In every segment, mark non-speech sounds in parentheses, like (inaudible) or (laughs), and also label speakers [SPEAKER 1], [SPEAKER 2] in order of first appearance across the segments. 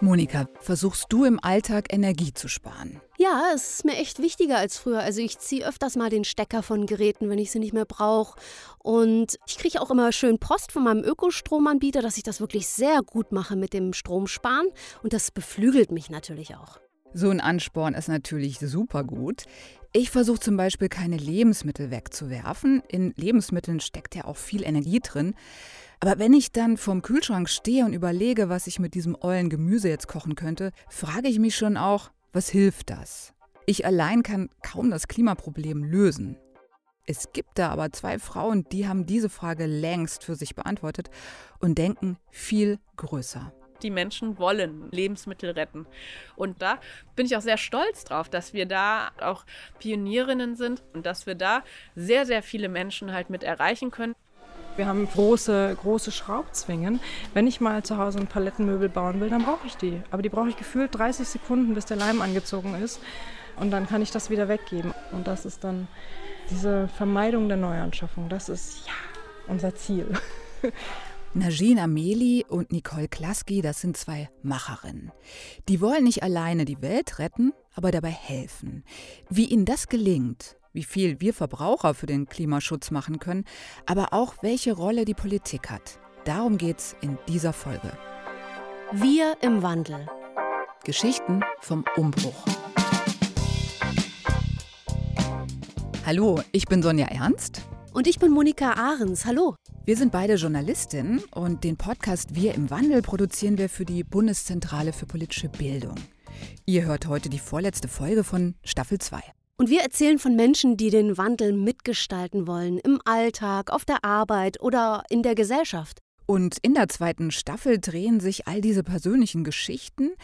[SPEAKER 1] Monika, versuchst du im Alltag Energie zu sparen?
[SPEAKER 2] Ja, es ist mir echt wichtiger als früher. Also ich ziehe öfters mal den Stecker von Geräten, wenn ich sie nicht mehr brauche. Und ich kriege auch immer schön Post von meinem Ökostromanbieter, dass ich das wirklich sehr gut mache mit dem Stromsparen. Und das beflügelt mich natürlich auch.
[SPEAKER 1] So ein Ansporn ist natürlich super gut. Ich versuche zum Beispiel keine Lebensmittel wegzuwerfen. In Lebensmitteln steckt ja auch viel Energie drin. Aber wenn ich dann vorm Kühlschrank stehe und überlege, was ich mit diesem ollen Gemüse jetzt kochen könnte, frage ich mich schon auch, was hilft das? Ich allein kann kaum das Klimaproblem lösen. Es gibt da aber zwei Frauen, die haben diese Frage längst für sich beantwortet und denken viel größer
[SPEAKER 3] die Menschen wollen Lebensmittel retten. Und da bin ich auch sehr stolz drauf, dass wir da auch Pionierinnen sind und dass wir da sehr, sehr viele Menschen halt mit erreichen können.
[SPEAKER 4] Wir haben große, große Schraubzwingen. Wenn ich mal zu Hause ein Palettenmöbel bauen will, dann brauche ich die. Aber die brauche ich gefühlt 30 Sekunden, bis der Leim angezogen ist. Und dann kann ich das wieder weggeben. Und das ist dann diese Vermeidung der Neuanschaffung. Das ist ja unser Ziel. (laughs)
[SPEAKER 1] Najin Ameli und Nicole Klaski, das sind zwei Macherinnen. Die wollen nicht alleine die Welt retten, aber dabei helfen. Wie ihnen das gelingt, wie viel wir Verbraucher für den Klimaschutz machen können, aber auch welche Rolle die Politik hat. Darum geht's in dieser Folge.
[SPEAKER 2] Wir im Wandel.
[SPEAKER 1] Geschichten vom Umbruch. Hallo, ich bin Sonja Ernst.
[SPEAKER 2] Und ich bin Monika Ahrens. Hallo.
[SPEAKER 1] Wir sind beide Journalistinnen und den Podcast Wir im Wandel produzieren wir für die Bundeszentrale für politische Bildung. Ihr hört heute die vorletzte Folge von Staffel 2.
[SPEAKER 2] Und wir erzählen von Menschen, die den Wandel mitgestalten wollen, im Alltag, auf der Arbeit oder in der Gesellschaft.
[SPEAKER 1] Und in der zweiten Staffel drehen sich all diese persönlichen Geschichten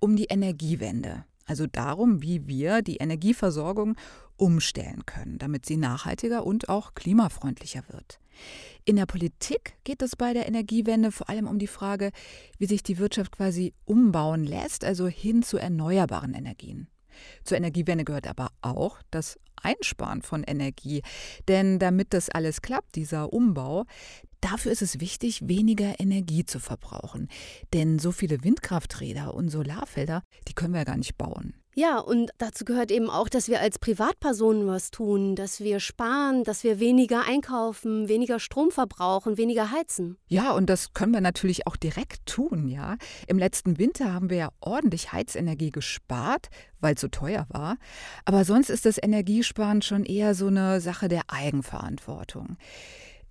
[SPEAKER 1] um die Energiewende. Also darum, wie wir die Energieversorgung umstellen können, damit sie nachhaltiger und auch klimafreundlicher wird. In der Politik geht es bei der Energiewende vor allem um die Frage, wie sich die Wirtschaft quasi umbauen lässt, also hin zu erneuerbaren Energien. Zur Energiewende gehört aber auch das Einsparen von Energie. Denn damit das alles klappt, dieser Umbau, dafür ist es wichtig, weniger Energie zu verbrauchen. Denn so viele Windkrafträder und Solarfelder, die können wir ja gar nicht bauen.
[SPEAKER 2] Ja, und dazu gehört eben auch, dass wir als Privatpersonen was tun, dass wir sparen, dass wir weniger einkaufen, weniger Strom verbrauchen, weniger heizen.
[SPEAKER 1] Ja, und das können wir natürlich auch direkt tun, ja. Im letzten Winter haben wir ja ordentlich Heizenergie gespart, weil es so teuer war. Aber sonst ist das Energiesparen schon eher so eine Sache der Eigenverantwortung.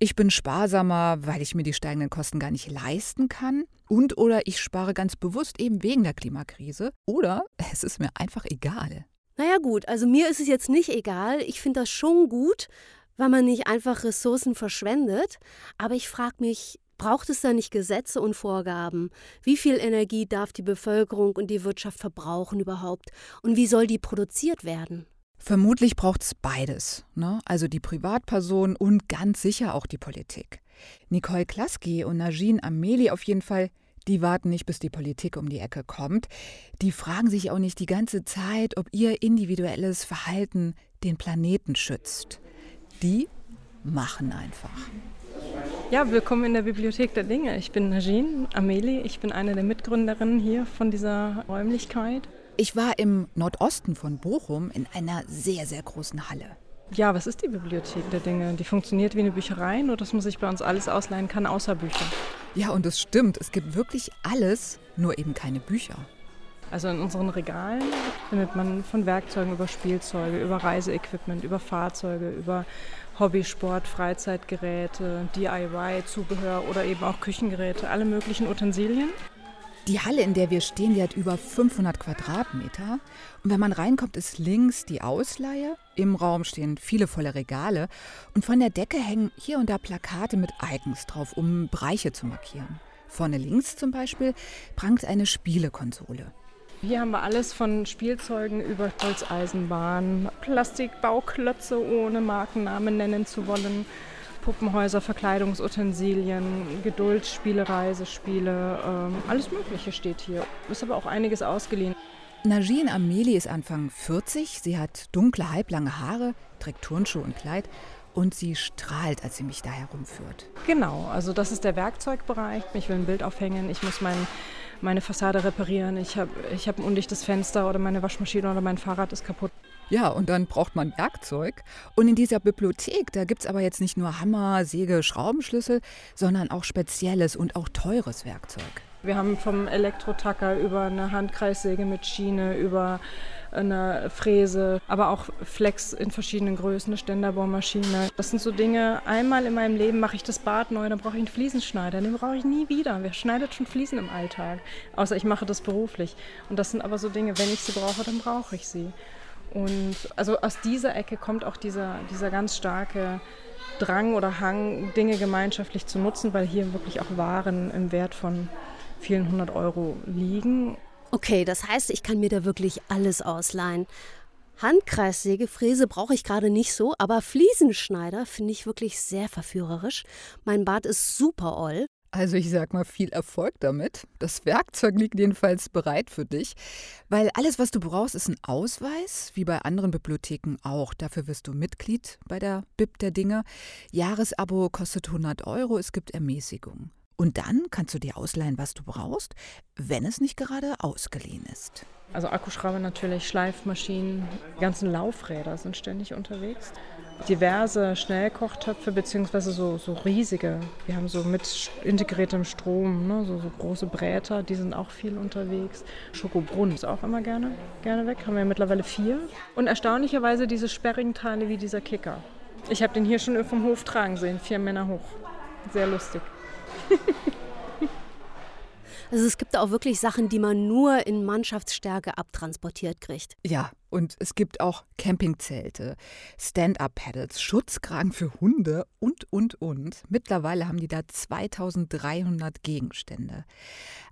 [SPEAKER 1] Ich bin sparsamer, weil ich mir die steigenden Kosten gar nicht leisten kann. Und oder ich spare ganz bewusst eben wegen der Klimakrise. Oder (laughs) es ist mir einfach egal.
[SPEAKER 2] Naja gut, also mir ist es jetzt nicht egal. Ich finde das schon gut, weil man nicht einfach Ressourcen verschwendet. Aber ich frage mich, braucht es da nicht Gesetze und Vorgaben? Wie viel Energie darf die Bevölkerung und die Wirtschaft verbrauchen überhaupt? Und wie soll die produziert werden?
[SPEAKER 1] Vermutlich braucht es beides, ne? also die Privatperson und ganz sicher auch die Politik. Nicole Klaski und Najin Ameli auf jeden Fall, die warten nicht, bis die Politik um die Ecke kommt. Die fragen sich auch nicht die ganze Zeit, ob ihr individuelles Verhalten den Planeten schützt. Die machen einfach.
[SPEAKER 4] Ja, willkommen in der Bibliothek der Dinge. Ich bin Najin Ameli, ich bin eine der Mitgründerinnen hier von dieser Räumlichkeit.
[SPEAKER 1] Ich war im Nordosten von Bochum in einer sehr, sehr großen Halle.
[SPEAKER 4] Ja, was ist die Bibliothek der Dinge? Die funktioniert wie eine Bücherei, nur dass man sich bei uns alles ausleihen kann, außer Bücher.
[SPEAKER 1] Ja, und es stimmt, es gibt wirklich alles, nur eben keine Bücher.
[SPEAKER 4] Also in unseren Regalen findet man von Werkzeugen über Spielzeuge, über Reiseequipment, über Fahrzeuge, über Hobbysport, Freizeitgeräte, DIY, Zubehör oder eben auch Küchengeräte, alle möglichen Utensilien.
[SPEAKER 1] Die Halle, in der wir stehen, die hat über 500 Quadratmeter. Und wenn man reinkommt, ist links die Ausleihe. Im Raum stehen viele volle Regale. Und von der Decke hängen hier und da Plakate mit Icons drauf, um Bereiche zu markieren. Vorne links zum Beispiel prangt eine Spielekonsole.
[SPEAKER 4] Hier haben wir alles von Spielzeugen über Holzeisenbahn, Plastikbauklötze ohne Markennamen nennen zu wollen, Puppenhäuser, Verkleidungsutensilien, Geduldsspiele, Reisespiele, ähm, alles Mögliche steht hier. Ist aber auch einiges ausgeliehen.
[SPEAKER 1] Najin Ameli ist Anfang 40. Sie hat dunkle, halblange Haare, trägt Turnschuhe und Kleid und sie strahlt, als sie mich da herumführt.
[SPEAKER 4] Genau, also das ist der Werkzeugbereich. Ich will ein Bild aufhängen, ich muss mein, meine Fassade reparieren, ich habe ich hab ein undichtes Fenster oder meine Waschmaschine oder mein Fahrrad ist kaputt.
[SPEAKER 1] Ja, und dann braucht man Werkzeug. Und in dieser Bibliothek, da gibt es aber jetzt nicht nur Hammer, Säge, Schraubenschlüssel, sondern auch spezielles und auch teures Werkzeug.
[SPEAKER 4] Wir haben vom Elektrotacker über eine Handkreissäge mit Schiene, über eine Fräse, aber auch Flex in verschiedenen Größen, eine Ständerbohrmaschine. Das sind so Dinge, einmal in meinem Leben mache ich das Bad neu, dann brauche ich einen Fliesenschneider, den brauche ich nie wieder. Wer schneidet schon Fliesen im Alltag? Außer ich mache das beruflich. Und das sind aber so Dinge, wenn ich sie brauche, dann brauche ich sie. Und also aus dieser Ecke kommt auch dieser, dieser ganz starke Drang oder Hang, Dinge gemeinschaftlich zu nutzen, weil hier wirklich auch Waren im Wert von vielen hundert Euro liegen.
[SPEAKER 2] Okay, das heißt, ich kann mir da wirklich alles ausleihen. Handkreissäge, Fräse brauche ich gerade nicht so, aber Fliesenschneider finde ich wirklich sehr verführerisch. Mein Bad ist super oll.
[SPEAKER 1] Also ich sag mal viel Erfolg damit. Das Werkzeug liegt jedenfalls bereit für dich, weil alles, was du brauchst, ist ein Ausweis, wie bei anderen Bibliotheken auch. Dafür wirst du Mitglied bei der Bib der Dinge. Jahresabo kostet 100 Euro, es gibt Ermäßigung. Und dann kannst du dir ausleihen, was du brauchst, wenn es nicht gerade ausgeliehen ist.
[SPEAKER 4] Also Akkuschrauber natürlich, Schleifmaschinen, die ganzen Laufräder sind ständig unterwegs. Diverse Schnellkochtöpfe beziehungsweise so, so riesige. Wir haben so mit integriertem Strom, ne, so, so große Bräter, die sind auch viel unterwegs. Schokobrunn ist auch immer gerne, gerne weg, haben wir mittlerweile vier. Und erstaunlicherweise diese sperrigen Teile wie dieser Kicker. Ich habe den hier schon vom Hof tragen sehen, vier Männer hoch. Sehr lustig. (laughs)
[SPEAKER 2] Also es gibt auch wirklich Sachen, die man nur in Mannschaftsstärke abtransportiert kriegt.
[SPEAKER 1] Ja, und es gibt auch Campingzelte, Stand-up-Paddles, Schutzkragen für Hunde und, und, und. Mittlerweile haben die da 2300 Gegenstände.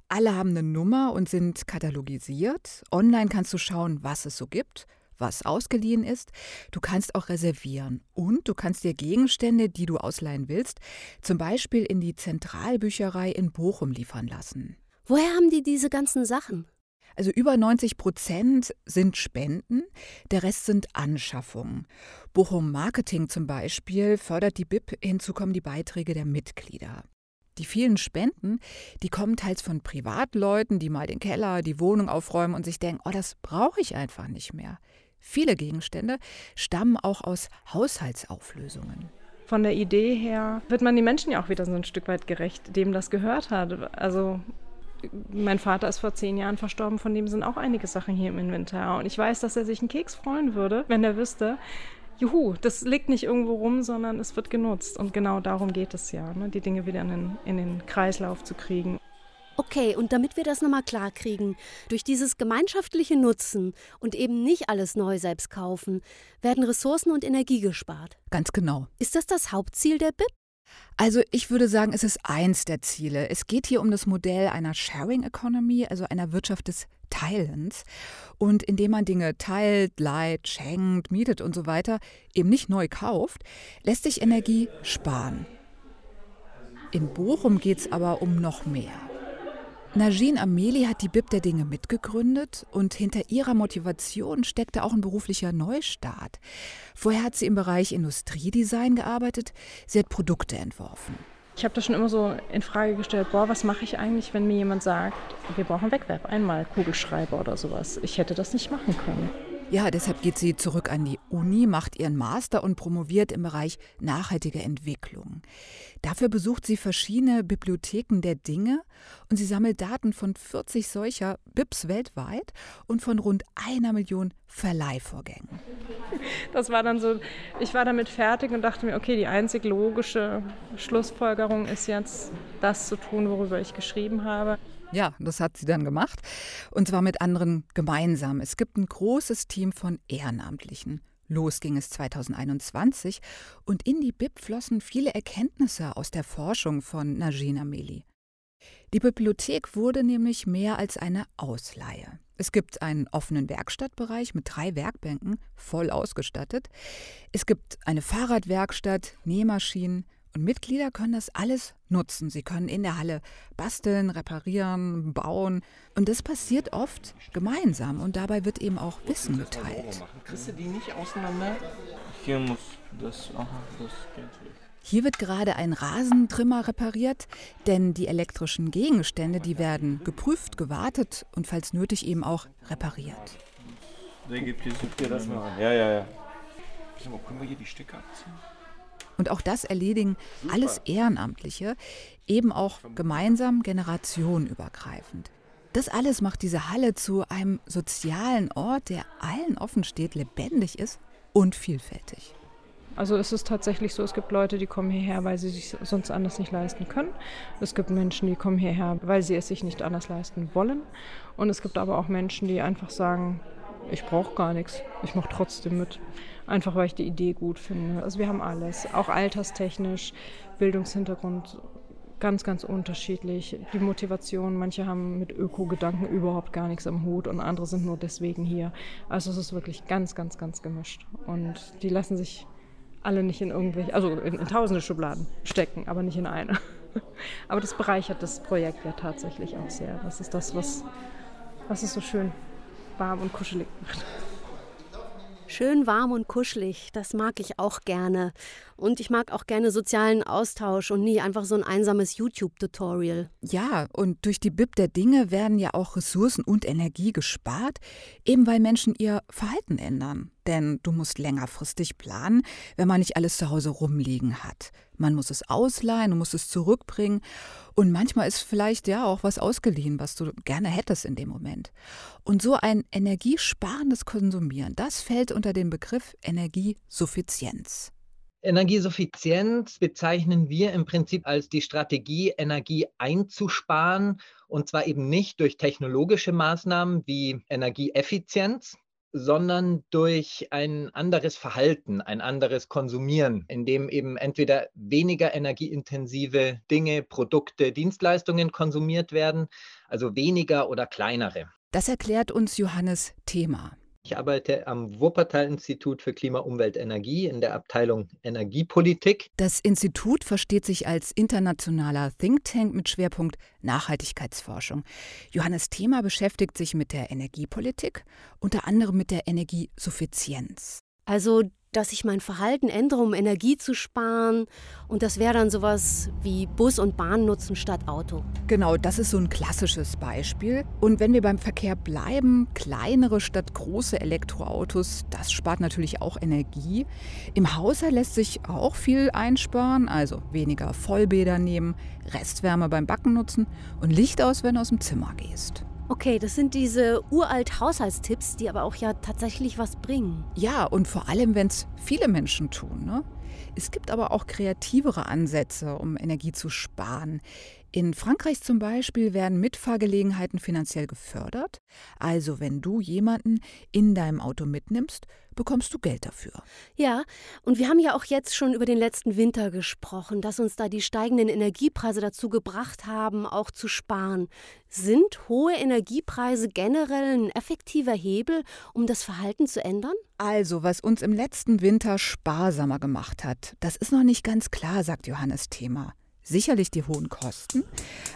[SPEAKER 1] Alle haben eine Nummer und sind katalogisiert. Online kannst du schauen, was es so gibt was ausgeliehen ist. Du kannst auch reservieren und du kannst dir Gegenstände, die du ausleihen willst, zum Beispiel in die Zentralbücherei in Bochum liefern lassen.
[SPEAKER 2] Woher haben die diese ganzen Sachen?
[SPEAKER 1] Also über 90 Prozent sind Spenden, der Rest sind Anschaffungen. Bochum Marketing zum Beispiel fördert die BIP, hinzu kommen die Beiträge der Mitglieder. Die vielen Spenden, die kommen teils von Privatleuten, die mal den Keller, die Wohnung aufräumen und sich denken, oh, das brauche ich einfach nicht mehr. Viele Gegenstände stammen auch aus Haushaltsauflösungen.
[SPEAKER 4] Von der Idee her wird man den Menschen ja auch wieder so ein Stück weit gerecht, dem das gehört hat. Also mein Vater ist vor zehn Jahren verstorben, von dem sind auch einige Sachen hier im Inventar. Und ich weiß, dass er sich einen Keks freuen würde, wenn er wüsste, juhu, das liegt nicht irgendwo rum, sondern es wird genutzt. Und genau darum geht es ja, ne? die Dinge wieder in den, in den Kreislauf zu kriegen.
[SPEAKER 2] Okay, und damit wir das nochmal klar kriegen, durch dieses gemeinschaftliche Nutzen und eben nicht alles neu selbst kaufen, werden Ressourcen und Energie gespart.
[SPEAKER 1] Ganz genau.
[SPEAKER 2] Ist das das Hauptziel der BIP?
[SPEAKER 1] Also ich würde sagen, es ist eins der Ziele. Es geht hier um das Modell einer Sharing Economy, also einer Wirtschaft des Teilens. Und indem man Dinge teilt, leiht, schenkt, mietet und so weiter, eben nicht neu kauft, lässt sich Energie sparen. In Bochum geht es aber um noch mehr. Najin Ameli hat die Bib der Dinge mitgegründet und hinter ihrer Motivation steckte auch ein beruflicher Neustart. Vorher hat sie im Bereich Industriedesign gearbeitet, sie hat Produkte entworfen.
[SPEAKER 4] Ich habe das schon immer so in Frage gestellt, boah, was mache ich eigentlich, wenn mir jemand sagt, wir brauchen Wegwerf, einmal Kugelschreiber oder sowas. Ich hätte das nicht machen können.
[SPEAKER 1] Ja, deshalb geht sie zurück an die Uni, macht ihren Master und promoviert im Bereich nachhaltige Entwicklung. Dafür besucht sie verschiedene Bibliotheken der Dinge und sie sammelt Daten von 40 solcher BIPs weltweit und von rund einer Million Verleihvorgängen.
[SPEAKER 4] Das war dann so, ich war damit fertig und dachte mir, okay, die einzig logische Schlussfolgerung ist jetzt, das zu tun, worüber ich geschrieben habe.
[SPEAKER 1] Ja, das hat sie dann gemacht. Und zwar mit anderen gemeinsam. Es gibt ein großes Team von Ehrenamtlichen. Los ging es 2021 und in die BIP flossen viele Erkenntnisse aus der Forschung von Najin Ameli. Die Bibliothek wurde nämlich mehr als eine Ausleihe. Es gibt einen offenen Werkstattbereich mit drei Werkbänken, voll ausgestattet. Es gibt eine Fahrradwerkstatt, Nähmaschinen, und Mitglieder können das alles nutzen. Sie können in der Halle basteln, reparieren, bauen. Und das passiert oft gemeinsam. Und dabei wird eben auch Wissen geteilt.
[SPEAKER 5] Kriegst du die nicht auseinander? hier muss das, aha, das geht weg.
[SPEAKER 1] Hier wird gerade ein Rasentrimmer repariert, denn die elektrischen Gegenstände, die werden geprüft, gewartet und falls nötig eben auch repariert.
[SPEAKER 5] Der gibt hier
[SPEAKER 6] dir das mal an. Ja, ja, ja.
[SPEAKER 5] Sag mal, können wir hier die Stecker abziehen?
[SPEAKER 1] Und auch das erledigen alles Ehrenamtliche, eben auch gemeinsam generationenübergreifend. Das alles macht diese Halle zu einem sozialen Ort, der allen offen steht, lebendig ist und vielfältig.
[SPEAKER 4] Also es ist tatsächlich so, es gibt Leute, die kommen hierher, weil sie sich sonst anders nicht leisten können. Es gibt Menschen, die kommen hierher, weil sie es sich nicht anders leisten wollen. Und es gibt aber auch Menschen, die einfach sagen, ich brauche gar nichts, ich mache trotzdem mit. Einfach weil ich die Idee gut finde. Also wir haben alles, auch alterstechnisch, Bildungshintergrund, ganz, ganz unterschiedlich. Die Motivation, manche haben mit Öko-Gedanken überhaupt gar nichts am Hut und andere sind nur deswegen hier. Also es ist wirklich ganz, ganz, ganz gemischt. Und die lassen sich alle nicht in irgendwelche, also in, in tausende Schubladen stecken, aber nicht in eine. (laughs) Aber das bereichert das Projekt ja tatsächlich auch sehr. Das ist das, was, was es so schön warm und kuschelig macht.
[SPEAKER 2] Schön warm und kuschelig, das mag ich auch gerne. Und ich mag auch gerne sozialen Austausch und nie einfach so ein einsames YouTube-Tutorial.
[SPEAKER 1] Ja, und durch die BIP der Dinge werden ja auch Ressourcen und Energie gespart, eben weil Menschen ihr Verhalten ändern. Denn du musst längerfristig planen, wenn man nicht alles zu Hause rumliegen hat. Man muss es ausleihen, du musst es zurückbringen. Und manchmal ist vielleicht ja auch was ausgeliehen, was du gerne hättest in dem Moment. Und so ein energiesparendes Konsumieren, das fällt unter den Begriff Energiesuffizienz.
[SPEAKER 7] Energiesuffizienz bezeichnen wir im Prinzip als die Strategie, Energie einzusparen. Und zwar eben nicht durch technologische Maßnahmen wie Energieeffizienz, sondern durch ein anderes Verhalten, ein anderes Konsumieren, in dem eben entweder weniger energieintensive Dinge, Produkte, Dienstleistungen konsumiert werden, also weniger oder kleinere.
[SPEAKER 1] Das erklärt uns Johannes Thema.
[SPEAKER 7] Ich arbeite am Wuppertal-Institut für Klima, Umwelt, Energie in der Abteilung Energiepolitik.
[SPEAKER 1] Das Institut versteht sich als internationaler Think Tank mit Schwerpunkt Nachhaltigkeitsforschung. Johannes Thema beschäftigt sich mit der Energiepolitik, unter anderem mit der Energiesuffizienz.
[SPEAKER 2] Also dass ich mein Verhalten ändere, um Energie zu sparen. Und das wäre dann sowas wie Bus und Bahn nutzen statt Auto.
[SPEAKER 1] Genau, das ist so ein klassisches Beispiel. Und wenn wir beim Verkehr bleiben, kleinere statt große Elektroautos, das spart natürlich auch Energie. Im Haushalt lässt sich auch viel einsparen, also weniger Vollbäder nehmen, Restwärme beim Backen nutzen und Licht aus, wenn du aus dem Zimmer gehst.
[SPEAKER 2] Okay, das sind diese uralt Haushaltstipps, die aber auch ja tatsächlich was bringen.
[SPEAKER 1] Ja, und vor allem, wenn es viele Menschen tun. Ne? Es gibt aber auch kreativere Ansätze, um Energie zu sparen. In Frankreich zum Beispiel werden Mitfahrgelegenheiten finanziell gefördert. Also wenn du jemanden in deinem Auto mitnimmst, bekommst du Geld dafür.
[SPEAKER 2] Ja, und wir haben ja auch jetzt schon über den letzten Winter gesprochen, dass uns da die steigenden Energiepreise dazu gebracht haben, auch zu sparen. Sind hohe Energiepreise generell ein effektiver Hebel, um das Verhalten zu ändern?
[SPEAKER 1] Also, was uns im letzten Winter sparsamer gemacht hat, das ist noch nicht ganz klar, sagt Johannes Thema sicherlich die hohen Kosten,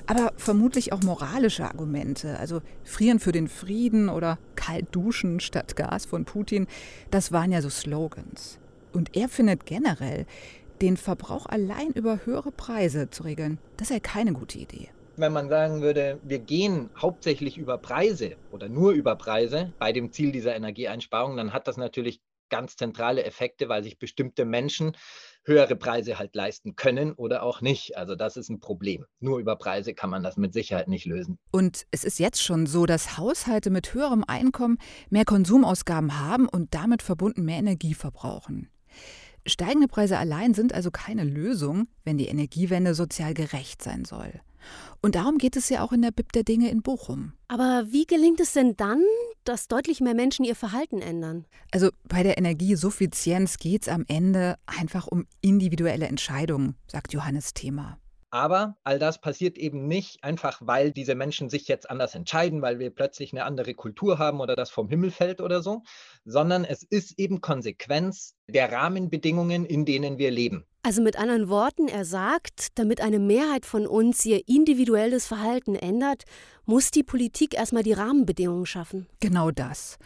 [SPEAKER 1] aber vermutlich auch moralische Argumente, also Frieren für den Frieden oder kalt duschen statt Gas von Putin, das waren ja so Slogans. Und er findet generell, den Verbrauch allein über höhere Preise zu regeln, das sei keine gute Idee.
[SPEAKER 7] Wenn man sagen würde, wir gehen hauptsächlich über Preise oder nur über Preise bei dem Ziel dieser Energieeinsparung, dann hat das natürlich ganz zentrale Effekte, weil sich bestimmte Menschen höhere Preise halt leisten können oder auch nicht. Also das ist ein Problem. Nur über Preise kann man das mit Sicherheit nicht lösen.
[SPEAKER 1] Und es ist jetzt schon so, dass Haushalte mit höherem Einkommen mehr Konsumausgaben haben und damit verbunden mehr Energie verbrauchen. Steigende Preise allein sind also keine Lösung, wenn die Energiewende sozial gerecht sein soll. Und darum geht es ja auch in der Bib der Dinge in Bochum.
[SPEAKER 2] Aber wie gelingt es denn dann, dass deutlich mehr Menschen ihr Verhalten ändern?
[SPEAKER 1] Also bei der Energiesuffizienz geht es am Ende einfach um individuelle Entscheidungen, sagt Johannes Thema.
[SPEAKER 7] Aber all das passiert eben nicht einfach, weil diese Menschen sich jetzt anders entscheiden, weil wir plötzlich eine andere Kultur haben oder das vom Himmel fällt oder so, sondern es ist eben Konsequenz der Rahmenbedingungen, in denen wir leben.
[SPEAKER 2] Also mit anderen Worten, er sagt, damit eine Mehrheit von uns ihr individuelles Verhalten ändert, muss die Politik erstmal die Rahmenbedingungen schaffen.
[SPEAKER 1] Genau das.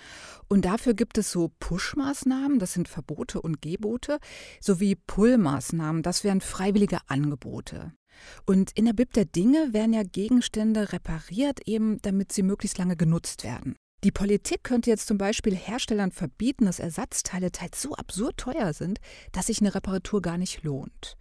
[SPEAKER 1] Und dafür gibt es so Push-Maßnahmen, das sind Verbote und Gebote, sowie Pull-Maßnahmen, das wären freiwillige Angebote. Und in der Bib der Dinge werden ja Gegenstände repariert, eben damit sie möglichst lange genutzt werden. Die Politik könnte jetzt zum Beispiel Herstellern verbieten, dass Ersatzteile teils so absurd teuer sind, dass sich eine Reparatur gar nicht lohnt.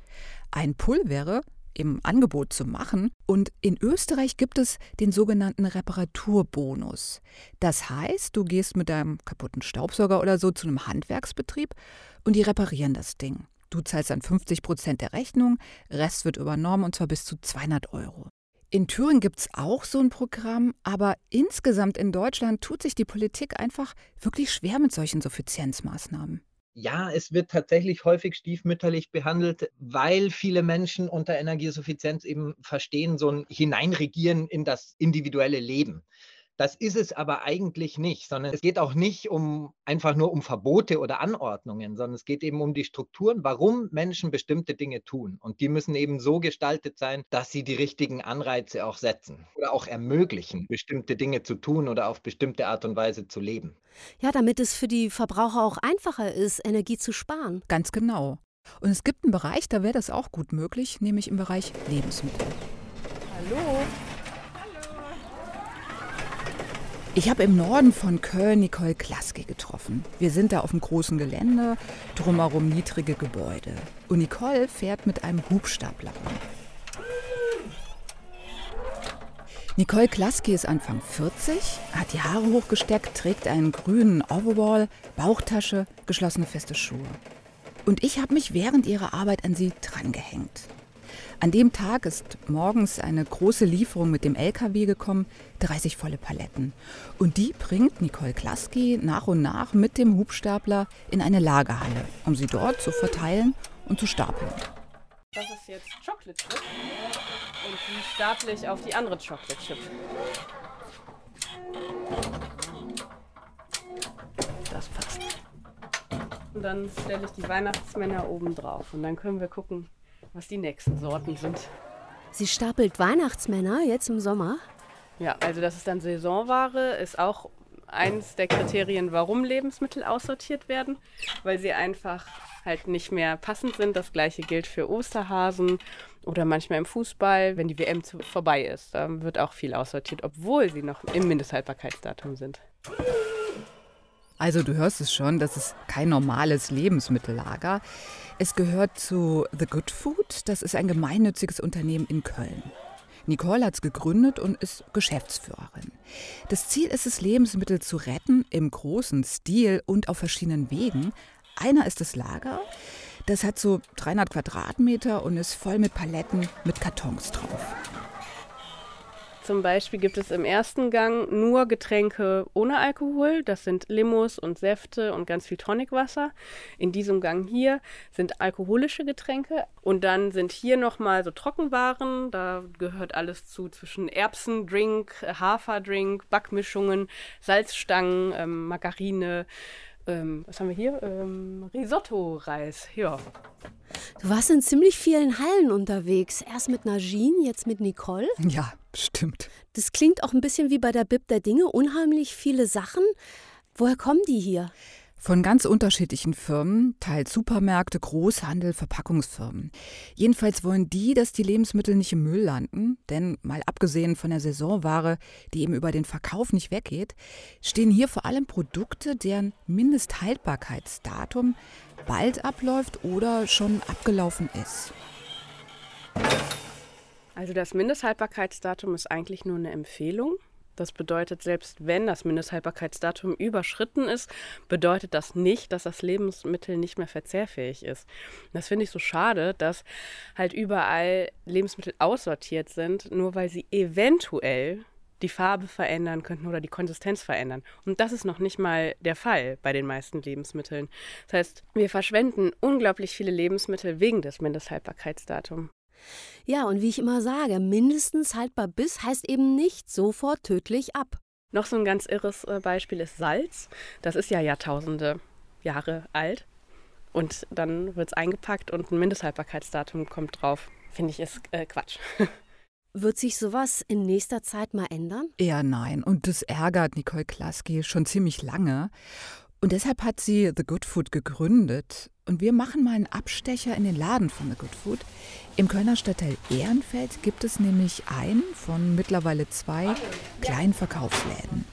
[SPEAKER 1] Ein Pull wäre, im Angebot zu machen. Und in Österreich gibt es den sogenannten Reparaturbonus. Das heißt, du gehst mit deinem kaputten Staubsauger oder so zu einem Handwerksbetrieb und die reparieren das Ding. Du zahlst dann 50 Prozent der Rechnung, Rest wird übernommen und zwar bis zu 200 Euro. In Thüringen gibt es auch so ein Programm, aber insgesamt in Deutschland tut sich die Politik einfach wirklich schwer mit solchen Suffizienzmaßnahmen.
[SPEAKER 7] Ja, es wird tatsächlich häufig stiefmütterlich behandelt, weil viele Menschen unter Energiesuffizienz eben verstehen, so ein Hineinregieren in das individuelle Leben. Das ist es aber eigentlich nicht, sondern es geht auch nicht um einfach nur um Verbote oder Anordnungen, sondern es geht eben um die Strukturen, warum Menschen bestimmte Dinge tun. Und die müssen eben so gestaltet sein, dass sie die richtigen Anreize auch setzen oder auch ermöglichen, bestimmte Dinge zu tun oder auf bestimmte Art und Weise zu leben.
[SPEAKER 2] Ja, damit es für die Verbraucher auch einfacher ist, Energie zu sparen.
[SPEAKER 1] Ganz genau. Und es gibt einen Bereich, da wäre das auch gut möglich, nämlich im Bereich Lebensmittel.
[SPEAKER 3] Hallo.
[SPEAKER 1] Ich habe im Norden von Köln Nicole Klaske getroffen. Wir sind da auf dem großen Gelände, drumherum niedrige Gebäude. Und Nicole fährt mit einem Hubstapler. Nicole Klaske ist Anfang 40, hat die Haare hochgesteckt, trägt einen grünen Overall, Bauchtasche, geschlossene feste Schuhe. Und ich habe mich während ihrer Arbeit an sie drangehängt. An dem Tag ist morgens eine große Lieferung mit dem LKW gekommen, 30 volle Paletten. Und die bringt Nicole Klaski nach und nach mit dem Hubstapler in eine Lagerhalle, um sie dort zu verteilen und zu stapeln.
[SPEAKER 3] Das ist jetzt Chocolate Chip und die staple ich auf die andere Chocolate Chip. Das passt. Und dann stelle ich die Weihnachtsmänner oben drauf und dann können wir gucken, was die nächsten Sorten sind.
[SPEAKER 2] Sie stapelt Weihnachtsmänner jetzt im Sommer.
[SPEAKER 3] Ja, also das ist dann Saisonware, ist auch eins der Kriterien, warum Lebensmittel aussortiert werden, weil sie einfach halt nicht mehr passend sind. Das gleiche gilt für Osterhasen oder manchmal im Fußball, wenn die WM zu, vorbei ist. Da wird auch viel aussortiert, obwohl sie noch im Mindesthaltbarkeitsdatum sind.
[SPEAKER 1] Also du hörst es schon, das ist kein normales Lebensmittellager. Es gehört zu The Good Food. Das ist ein gemeinnütziges Unternehmen in Köln. Nicole hat es gegründet und ist Geschäftsführerin. Das Ziel ist es, Lebensmittel zu retten im großen Stil und auf verschiedenen Wegen. Einer ist das Lager. Das hat so 300 Quadratmeter und ist voll mit Paletten mit Kartons drauf.
[SPEAKER 3] Zum Beispiel gibt es im ersten Gang nur Getränke ohne Alkohol. Das sind Limos und Säfte und ganz viel Tonicwasser. In diesem Gang hier sind alkoholische Getränke. Und dann sind hier nochmal so Trockenwaren. Da gehört alles zu zwischen Erbsendrink, Haferdrink, Backmischungen, Salzstangen, ähm, Margarine. Ähm, was haben wir hier? Ähm, Risotto-Reis. Ja.
[SPEAKER 2] Du warst in ziemlich vielen Hallen unterwegs. Erst mit Najin, jetzt mit Nicole.
[SPEAKER 1] Ja, stimmt.
[SPEAKER 2] Das klingt auch ein bisschen wie bei der Bib der Dinge. Unheimlich viele Sachen. Woher kommen die hier?
[SPEAKER 1] Von ganz unterschiedlichen Firmen, teils Supermärkte, Großhandel, Verpackungsfirmen. Jedenfalls wollen die, dass die Lebensmittel nicht im Müll landen, denn mal abgesehen von der Saisonware, die eben über den Verkauf nicht weggeht, stehen hier vor allem Produkte, deren Mindesthaltbarkeitsdatum bald abläuft oder schon abgelaufen ist.
[SPEAKER 3] Also das Mindesthaltbarkeitsdatum ist eigentlich nur eine Empfehlung. Das bedeutet, selbst wenn das Mindesthaltbarkeitsdatum überschritten ist, bedeutet das nicht, dass das Lebensmittel nicht mehr verzehrfähig ist. Das finde ich so schade, dass halt überall Lebensmittel aussortiert sind, nur weil sie eventuell die Farbe verändern könnten oder die Konsistenz verändern. Und das ist noch nicht mal der Fall bei den meisten Lebensmitteln. Das heißt, wir verschwenden unglaublich viele Lebensmittel wegen des Mindesthaltbarkeitsdatums.
[SPEAKER 2] Ja, und wie ich immer sage, mindestens haltbar bis heißt eben nicht sofort tödlich ab.
[SPEAKER 3] Noch so ein ganz irres äh, Beispiel ist Salz. Das ist ja Jahrtausende Jahre alt. Und dann wird es eingepackt und ein Mindesthaltbarkeitsdatum kommt drauf. Finde ich, ist äh, Quatsch. (laughs)
[SPEAKER 2] Wird sich sowas in nächster Zeit mal ändern?
[SPEAKER 1] Eher nein. Und das ärgert Nicole Klaski schon ziemlich lange. Und deshalb hat sie The Good Food gegründet. Und wir machen mal einen Abstecher in den Laden von The Good Food. Im Kölner Stadtteil Ehrenfeld gibt es nämlich einen von mittlerweile zwei kleinen Verkaufsläden.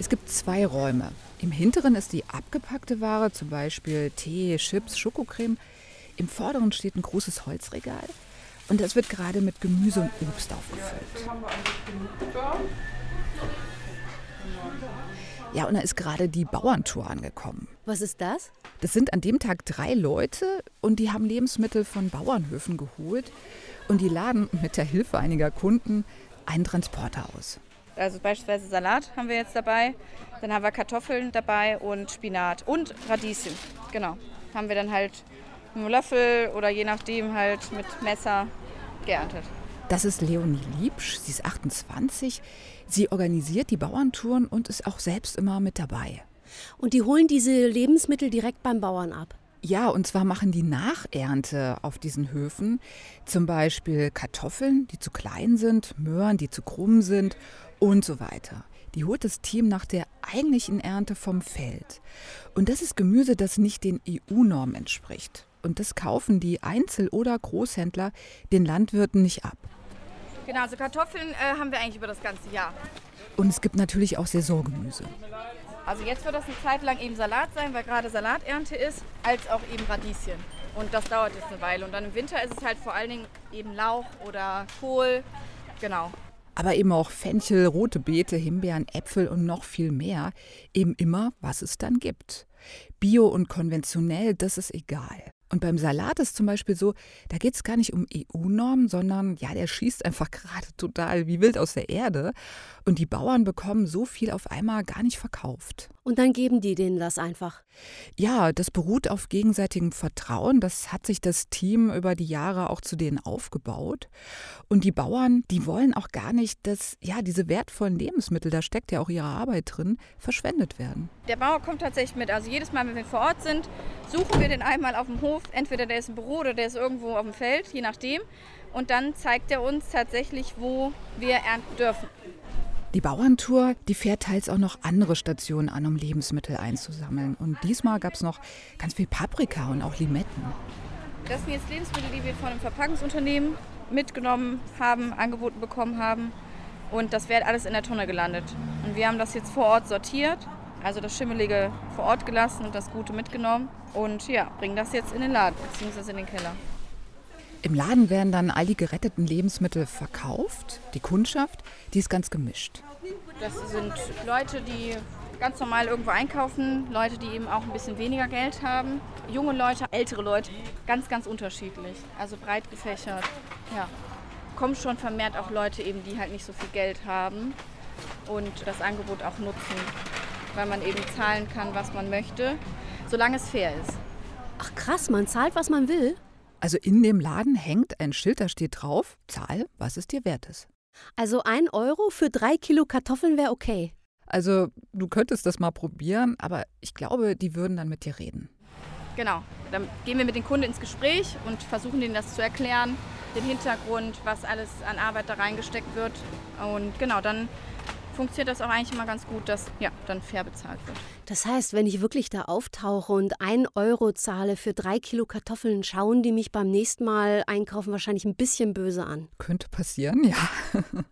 [SPEAKER 1] Es gibt zwei Räume. Im hinteren ist die abgepackte Ware, zum Beispiel Tee, Chips, Schokocreme. Im vorderen steht ein großes Holzregal und das wird gerade mit Gemüse und Obst aufgefüllt. Ja, und da ist gerade die Bauerntour angekommen.
[SPEAKER 2] Was ist das?
[SPEAKER 1] Das sind an dem Tag drei Leute und die haben Lebensmittel von Bauernhöfen geholt und die laden mit der Hilfe einiger Kunden einen Transporter aus.
[SPEAKER 6] Also beispielsweise Salat haben wir jetzt dabei, dann haben wir Kartoffeln dabei und Spinat und Radieschen. Genau. Haben wir dann halt mit einem Löffel oder je nachdem halt mit Messer geerntet.
[SPEAKER 1] Das ist Leonie Liebsch, sie ist 28. Sie organisiert die Bauerntouren und ist auch selbst immer mit dabei.
[SPEAKER 2] Und die holen diese Lebensmittel direkt beim Bauern ab.
[SPEAKER 1] Ja, und zwar machen die Nachernte auf diesen Höfen zum Beispiel Kartoffeln, die zu klein sind, Möhren, die zu krumm sind und so weiter. Die holt das Team nach der eigentlichen Ernte vom Feld. Und das ist Gemüse, das nicht den EU-Normen entspricht. Und das kaufen die Einzel- oder Großhändler den Landwirten nicht ab.
[SPEAKER 6] Genau, also Kartoffeln äh, haben wir eigentlich über das ganze Jahr.
[SPEAKER 1] Und es gibt natürlich auch Saisongemüse.
[SPEAKER 6] Also jetzt wird das eine Zeit lang eben Salat sein, weil gerade Salaternte ist, als auch eben Radieschen. Und das dauert jetzt eine Weile. Und dann im Winter ist es halt vor allen Dingen eben Lauch oder Kohl. Genau.
[SPEAKER 1] Aber eben auch Fenchel, rote Beete, Himbeeren, Äpfel und noch viel mehr. Eben immer, was es dann gibt. Bio und konventionell, das ist egal. Und beim Salat ist zum Beispiel so, da geht es gar nicht um EU-Normen, sondern ja, der schießt einfach (laughs) gerade total wie wild aus der Erde. Und die Bauern bekommen so viel auf einmal gar nicht verkauft.
[SPEAKER 2] Und dann geben die denen das einfach.
[SPEAKER 1] Ja, das beruht auf gegenseitigem Vertrauen. Das hat sich das Team über die Jahre auch zu denen aufgebaut. Und die Bauern, die wollen auch gar nicht, dass ja diese wertvollen Lebensmittel, da steckt ja auch ihre Arbeit drin, verschwendet werden.
[SPEAKER 6] Der Bauer kommt tatsächlich mit. Also jedes Mal, wenn wir vor Ort sind, suchen wir den einmal auf dem Hof. Entweder der ist im Büro oder der ist irgendwo auf dem Feld, je nachdem. Und dann zeigt er uns tatsächlich, wo wir ernten dürfen.
[SPEAKER 1] Die Bauerntour, die fährt teils auch noch andere Stationen an, um Lebensmittel einzusammeln. Und diesmal gab es noch ganz viel Paprika und auch Limetten.
[SPEAKER 6] Das sind jetzt Lebensmittel, die wir von einem Verpackungsunternehmen mitgenommen haben, angeboten bekommen haben. Und das wird alles in der Tonne gelandet. Und wir haben das jetzt vor Ort sortiert, also das Schimmelige vor Ort gelassen und das Gute mitgenommen. Und ja, bringen das jetzt in den Laden bzw. in den Keller.
[SPEAKER 1] Im Laden werden dann all die geretteten Lebensmittel verkauft. Die Kundschaft, die ist ganz gemischt.
[SPEAKER 6] Das sind Leute, die ganz normal irgendwo einkaufen, Leute, die eben auch ein bisschen weniger Geld haben, junge Leute, ältere Leute, ganz, ganz unterschiedlich, also breit gefächert. Ja, kommen schon vermehrt auch Leute eben, die halt nicht so viel Geld haben und das Angebot auch nutzen, weil man eben zahlen kann, was man möchte, solange es fair ist.
[SPEAKER 2] Ach krass, man zahlt, was man will?
[SPEAKER 1] Also in dem Laden hängt ein Schild, da steht drauf, zahl, was es dir wert ist.
[SPEAKER 2] Also ein Euro für drei Kilo Kartoffeln wäre okay.
[SPEAKER 1] Also du könntest das mal probieren, aber ich glaube, die würden dann mit dir reden.
[SPEAKER 6] Genau, dann gehen wir mit den Kunden ins Gespräch und versuchen denen das zu erklären, den Hintergrund, was alles an Arbeit da reingesteckt wird. Und genau, dann funktioniert das auch eigentlich immer ganz gut, dass ja, dann fair bezahlt wird.
[SPEAKER 2] Das heißt, wenn ich wirklich da auftauche und ein Euro zahle für drei Kilo Kartoffeln, schauen die mich beim nächsten Mal einkaufen wahrscheinlich ein bisschen böse an.
[SPEAKER 1] Könnte passieren, ja. (laughs)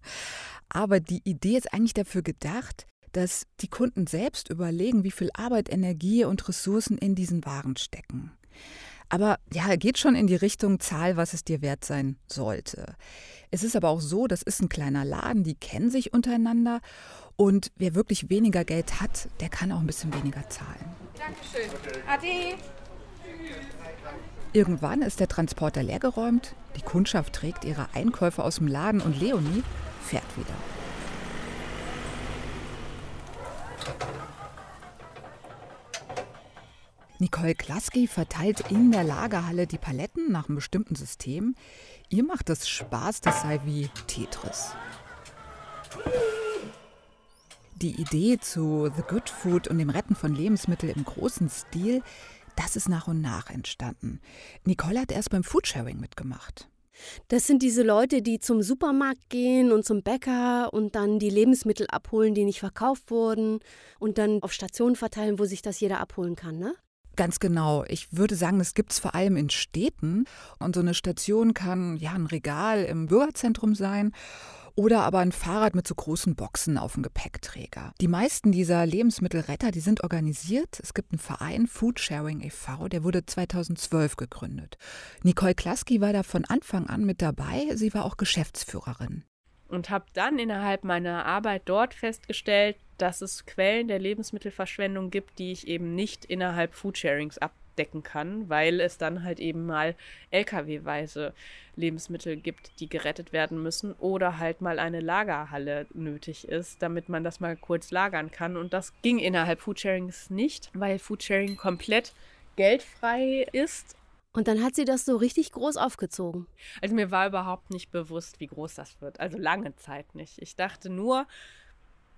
[SPEAKER 1] Aber die Idee ist eigentlich dafür gedacht, dass die Kunden selbst überlegen, wie viel Arbeit, Energie und Ressourcen in diesen Waren stecken. Aber ja, geht schon in die Richtung Zahl, was es dir wert sein sollte. Es ist aber auch so, das ist ein kleiner Laden, die kennen sich untereinander und wer wirklich weniger Geld hat, der kann auch ein bisschen weniger zahlen.
[SPEAKER 6] Dankeschön. Ade.
[SPEAKER 1] Irgendwann ist der Transporter leergeräumt, die Kundschaft trägt ihre Einkäufe aus dem Laden und Leonie fährt wieder. Nicole Klaski verteilt in der Lagerhalle die Paletten nach einem bestimmten System. Ihr macht es Spaß, das sei wie Tetris. die Idee zu The Good Food und dem Retten von Lebensmitteln im großen Stil, das ist nach und nach entstanden. Nicole hat erst beim Foodsharing mitgemacht.
[SPEAKER 2] Das sind diese Leute, die zum Supermarkt gehen und zum Bäcker und dann die Lebensmittel abholen, die nicht verkauft wurden und dann auf Stationen verteilen, wo sich das jeder abholen kann, ne?
[SPEAKER 1] Ganz genau. Ich würde sagen, das gibt es vor allem in Städten. Und so eine Station kann ja ein Regal im Bürgerzentrum sein oder aber ein Fahrrad mit so großen Boxen auf dem Gepäckträger. Die meisten dieser Lebensmittelretter, die sind organisiert. Es gibt einen Verein, Foodsharing e.V., der wurde 2012 gegründet. Nicole Klaski war da von Anfang an mit dabei. Sie war auch Geschäftsführerin.
[SPEAKER 3] Und habe dann innerhalb meiner Arbeit dort festgestellt, dass es Quellen der Lebensmittelverschwendung gibt, die ich eben nicht innerhalb Foodsharings ab abdecken kann, weil es dann halt eben mal Lkw-weise Lebensmittel gibt, die gerettet werden müssen oder halt mal eine Lagerhalle nötig ist, damit man das mal kurz lagern kann. Und das ging innerhalb Foodsharings nicht, weil Foodsharing komplett geldfrei ist
[SPEAKER 2] und dann hat sie das so richtig groß aufgezogen.
[SPEAKER 3] Also mir war überhaupt nicht bewusst, wie groß das wird. Also lange Zeit nicht. Ich dachte nur,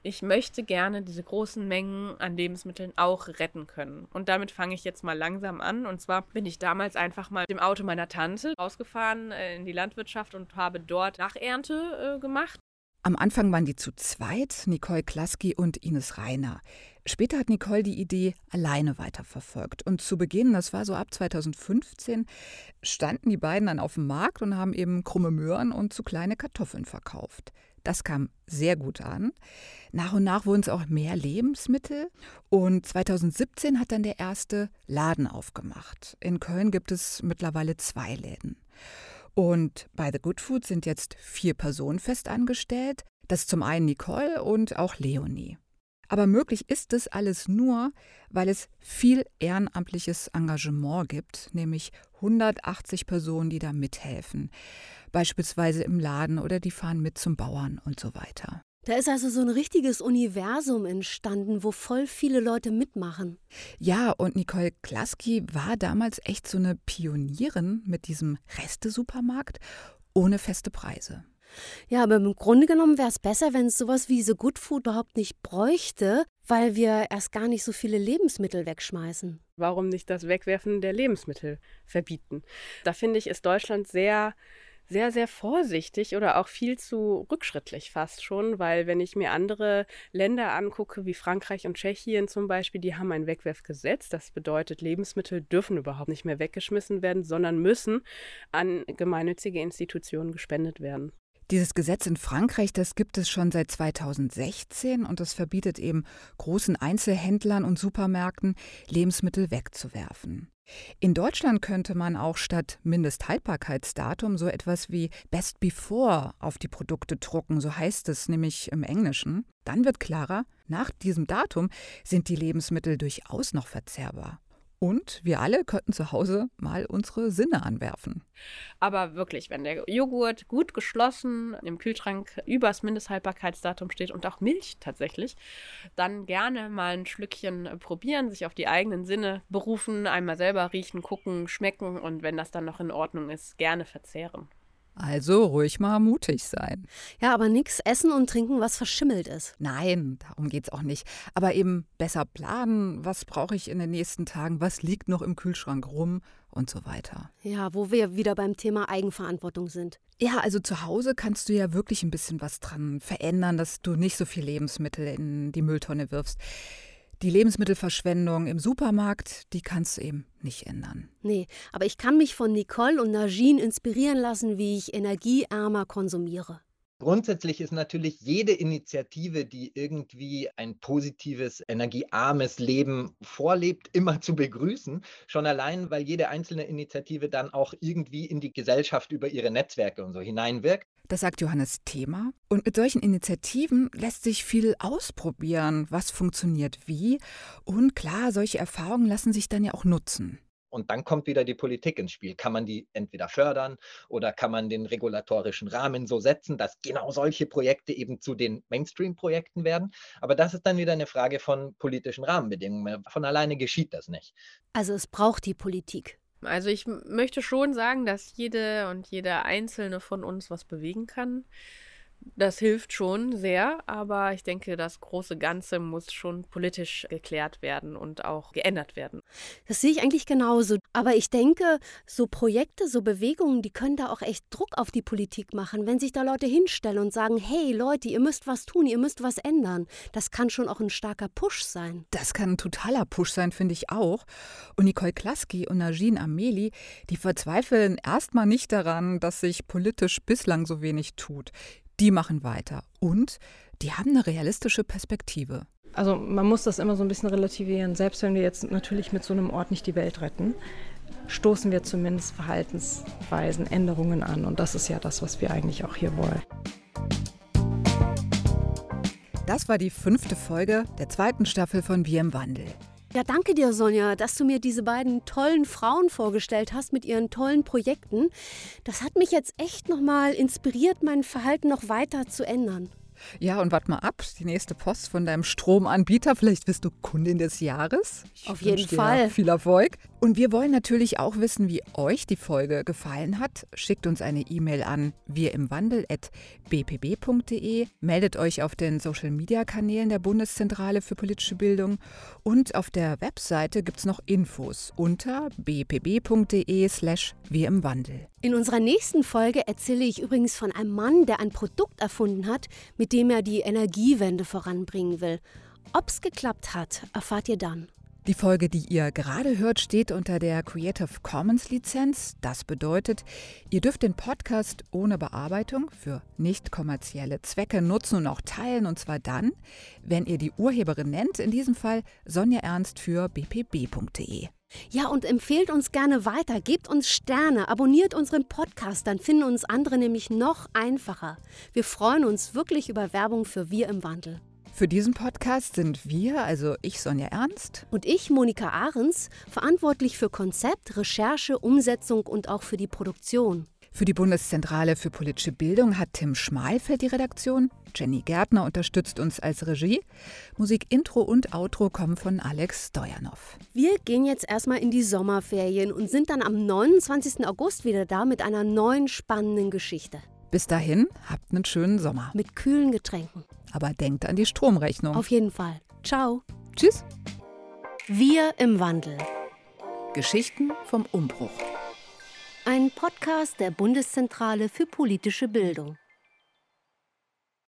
[SPEAKER 3] ich möchte gerne diese großen Mengen an Lebensmitteln auch retten können. Und damit fange ich jetzt mal langsam an. Und zwar bin ich damals einfach mal mit dem Auto meiner Tante rausgefahren äh, in die Landwirtschaft und habe dort Nachernte äh, gemacht.
[SPEAKER 1] Am Anfang waren die zu zweit, Nicole Klaski und Ines Reiner. Später hat Nicole die Idee alleine weiterverfolgt. Und zu Beginn, das war so ab 2015, standen die beiden dann auf dem Markt und haben eben krumme Möhren und zu kleine Kartoffeln verkauft. Das kam sehr gut an. Nach und nach wurden es auch mehr Lebensmittel. Und 2017 hat dann der erste Laden aufgemacht. In Köln gibt es mittlerweile zwei Läden. Und bei The Good Food sind jetzt vier Personen fest angestellt. Das ist zum einen Nicole und auch Leonie. Aber möglich ist das alles nur, weil es viel ehrenamtliches Engagement gibt, nämlich 180 Personen, die da mithelfen beispielsweise im Laden oder die fahren mit zum Bauern und so weiter.
[SPEAKER 2] Da ist also so ein richtiges Universum entstanden, wo voll viele Leute mitmachen.
[SPEAKER 1] Ja, und Nicole Klaski war damals echt so eine Pionierin mit diesem Reste-Supermarkt ohne feste Preise.
[SPEAKER 2] Ja, aber im Grunde genommen wäre es besser, wenn es sowas wie so Good Food überhaupt nicht bräuchte, weil wir erst gar nicht so viele Lebensmittel wegschmeißen.
[SPEAKER 3] Warum nicht das Wegwerfen der Lebensmittel verbieten? Da finde ich, ist Deutschland sehr sehr, sehr vorsichtig oder auch viel zu rückschrittlich fast schon, weil wenn ich mir andere Länder angucke, wie Frankreich und Tschechien zum Beispiel, die haben ein Wegwerfgesetz. Das bedeutet, Lebensmittel dürfen überhaupt nicht mehr weggeschmissen werden, sondern müssen an gemeinnützige Institutionen gespendet werden.
[SPEAKER 1] Dieses Gesetz in Frankreich, das gibt es schon seit 2016 und das verbietet eben großen Einzelhändlern und Supermärkten, Lebensmittel wegzuwerfen. In Deutschland könnte man auch statt Mindesthaltbarkeitsdatum so etwas wie Best Before auf die Produkte drucken, so heißt es nämlich im Englischen. Dann wird klarer, nach diesem Datum sind die Lebensmittel durchaus noch verzehrbar. Und wir alle könnten zu Hause mal unsere Sinne anwerfen.
[SPEAKER 3] Aber wirklich, wenn der Joghurt gut geschlossen im Kühlschrank übers Mindesthaltbarkeitsdatum steht und auch Milch tatsächlich, dann gerne mal ein Schlückchen probieren, sich auf die eigenen Sinne berufen, einmal selber riechen, gucken, schmecken und wenn das dann noch in Ordnung ist, gerne verzehren.
[SPEAKER 1] Also ruhig mal mutig sein.
[SPEAKER 2] Ja, aber nichts essen und trinken, was verschimmelt ist.
[SPEAKER 1] Nein, darum geht es auch nicht. Aber eben besser planen, was brauche ich in den nächsten Tagen, was liegt noch im Kühlschrank rum und so weiter.
[SPEAKER 2] Ja, wo wir wieder beim Thema Eigenverantwortung sind.
[SPEAKER 1] Ja, also zu Hause kannst du ja wirklich ein bisschen was dran verändern, dass du nicht so viel Lebensmittel in die Mülltonne wirfst. Die Lebensmittelverschwendung im Supermarkt, die kannst du eben nicht ändern.
[SPEAKER 2] Nee, aber ich kann mich von Nicole und Najin inspirieren lassen, wie ich energieärmer konsumiere.
[SPEAKER 7] Grundsätzlich ist natürlich jede Initiative, die irgendwie ein positives, energiearmes Leben vorlebt, immer zu begrüßen. Schon allein, weil jede einzelne Initiative dann auch irgendwie in die Gesellschaft über ihre Netzwerke und so hineinwirkt.
[SPEAKER 1] Das sagt Johannes Thema. Und mit solchen Initiativen lässt sich viel ausprobieren, was funktioniert wie. Und klar, solche Erfahrungen lassen sich dann ja auch nutzen.
[SPEAKER 7] Und dann kommt wieder die Politik ins Spiel. Kann man die entweder fördern oder kann man den regulatorischen Rahmen so setzen, dass genau solche Projekte eben zu den Mainstream-Projekten werden? Aber das ist dann wieder eine Frage von politischen Rahmenbedingungen. Von alleine geschieht das nicht.
[SPEAKER 2] Also es braucht die Politik.
[SPEAKER 3] Also ich möchte schon sagen, dass jede und jeder Einzelne von uns was bewegen kann. Das hilft schon sehr, aber ich denke, das große Ganze muss schon politisch geklärt werden und auch geändert werden.
[SPEAKER 2] Das sehe ich eigentlich genauso. Aber ich denke, so Projekte, so Bewegungen, die können da auch echt Druck auf die Politik machen, wenn sich da Leute hinstellen und sagen, hey Leute, ihr müsst was tun, ihr müsst was ändern. Das kann schon auch ein starker Push sein.
[SPEAKER 1] Das kann ein totaler Push sein, finde ich auch. Und Nicole Klaski und Najin Ameli, die verzweifeln erstmal nicht daran, dass sich politisch bislang so wenig tut die machen weiter und die haben eine realistische Perspektive.
[SPEAKER 4] Also man muss das immer so ein bisschen relativieren. Selbst wenn wir jetzt natürlich mit so einem Ort nicht die Welt retten, stoßen wir zumindest Verhaltensweisen, Änderungen an. Und das ist ja das, was wir eigentlich auch hier wollen.
[SPEAKER 1] Das war die fünfte Folge der zweiten Staffel von Wir im Wandel.
[SPEAKER 2] Ja, danke dir, Sonja, dass du mir diese beiden tollen Frauen vorgestellt hast mit ihren tollen Projekten. Das hat mich jetzt echt nochmal inspiriert, mein Verhalten noch weiter zu ändern.
[SPEAKER 1] Ja, und warte mal ab, die nächste Post von deinem Stromanbieter. Vielleicht bist du Kundin des Jahres.
[SPEAKER 2] Ich Auf jeden Fall.
[SPEAKER 1] Viel Erfolg. Und wir wollen natürlich auch wissen, wie euch die Folge gefallen hat. Schickt uns eine E-Mail an wirimwandel.bpb.de. Meldet euch auf den Social-Media-Kanälen der Bundeszentrale für politische Bildung. Und auf der Webseite gibt es noch Infos unter bpb.de slash wirimwandel.
[SPEAKER 2] In unserer nächsten Folge erzähle ich übrigens von einem Mann, der ein Produkt erfunden hat, mit dem er die Energiewende voranbringen will. Ob's geklappt hat, erfahrt ihr dann.
[SPEAKER 1] Die Folge, die ihr gerade hört, steht unter der Creative Commons Lizenz. Das bedeutet, ihr dürft den Podcast ohne Bearbeitung für nicht kommerzielle Zwecke nutzen und auch teilen. Und zwar dann, wenn ihr die Urheberin nennt, in diesem Fall Sonja Ernst für bpb.de.
[SPEAKER 2] Ja, und empfehlt uns gerne weiter, gebt uns Sterne, abonniert unseren Podcast, dann finden uns andere nämlich noch einfacher. Wir freuen uns wirklich über Werbung für Wir im Wandel.
[SPEAKER 1] Für diesen Podcast sind wir, also ich Sonja Ernst
[SPEAKER 2] und ich Monika Ahrens, verantwortlich für Konzept, Recherche, Umsetzung und auch für die Produktion.
[SPEAKER 1] Für die Bundeszentrale für politische Bildung hat Tim Schmalfeld die Redaktion. Jenny Gärtner unterstützt uns als Regie. Musik Intro und Outro kommen von Alex Stojanov.
[SPEAKER 2] Wir gehen jetzt erstmal in die Sommerferien und sind dann am 29. August wieder da mit einer neuen spannenden Geschichte.
[SPEAKER 1] Bis dahin, habt einen schönen Sommer.
[SPEAKER 2] Mit kühlen Getränken.
[SPEAKER 1] Aber denkt an die Stromrechnung.
[SPEAKER 2] Auf jeden Fall. Ciao.
[SPEAKER 1] Tschüss.
[SPEAKER 2] Wir im Wandel.
[SPEAKER 1] Geschichten vom Umbruch.
[SPEAKER 2] Ein Podcast der Bundeszentrale für politische Bildung.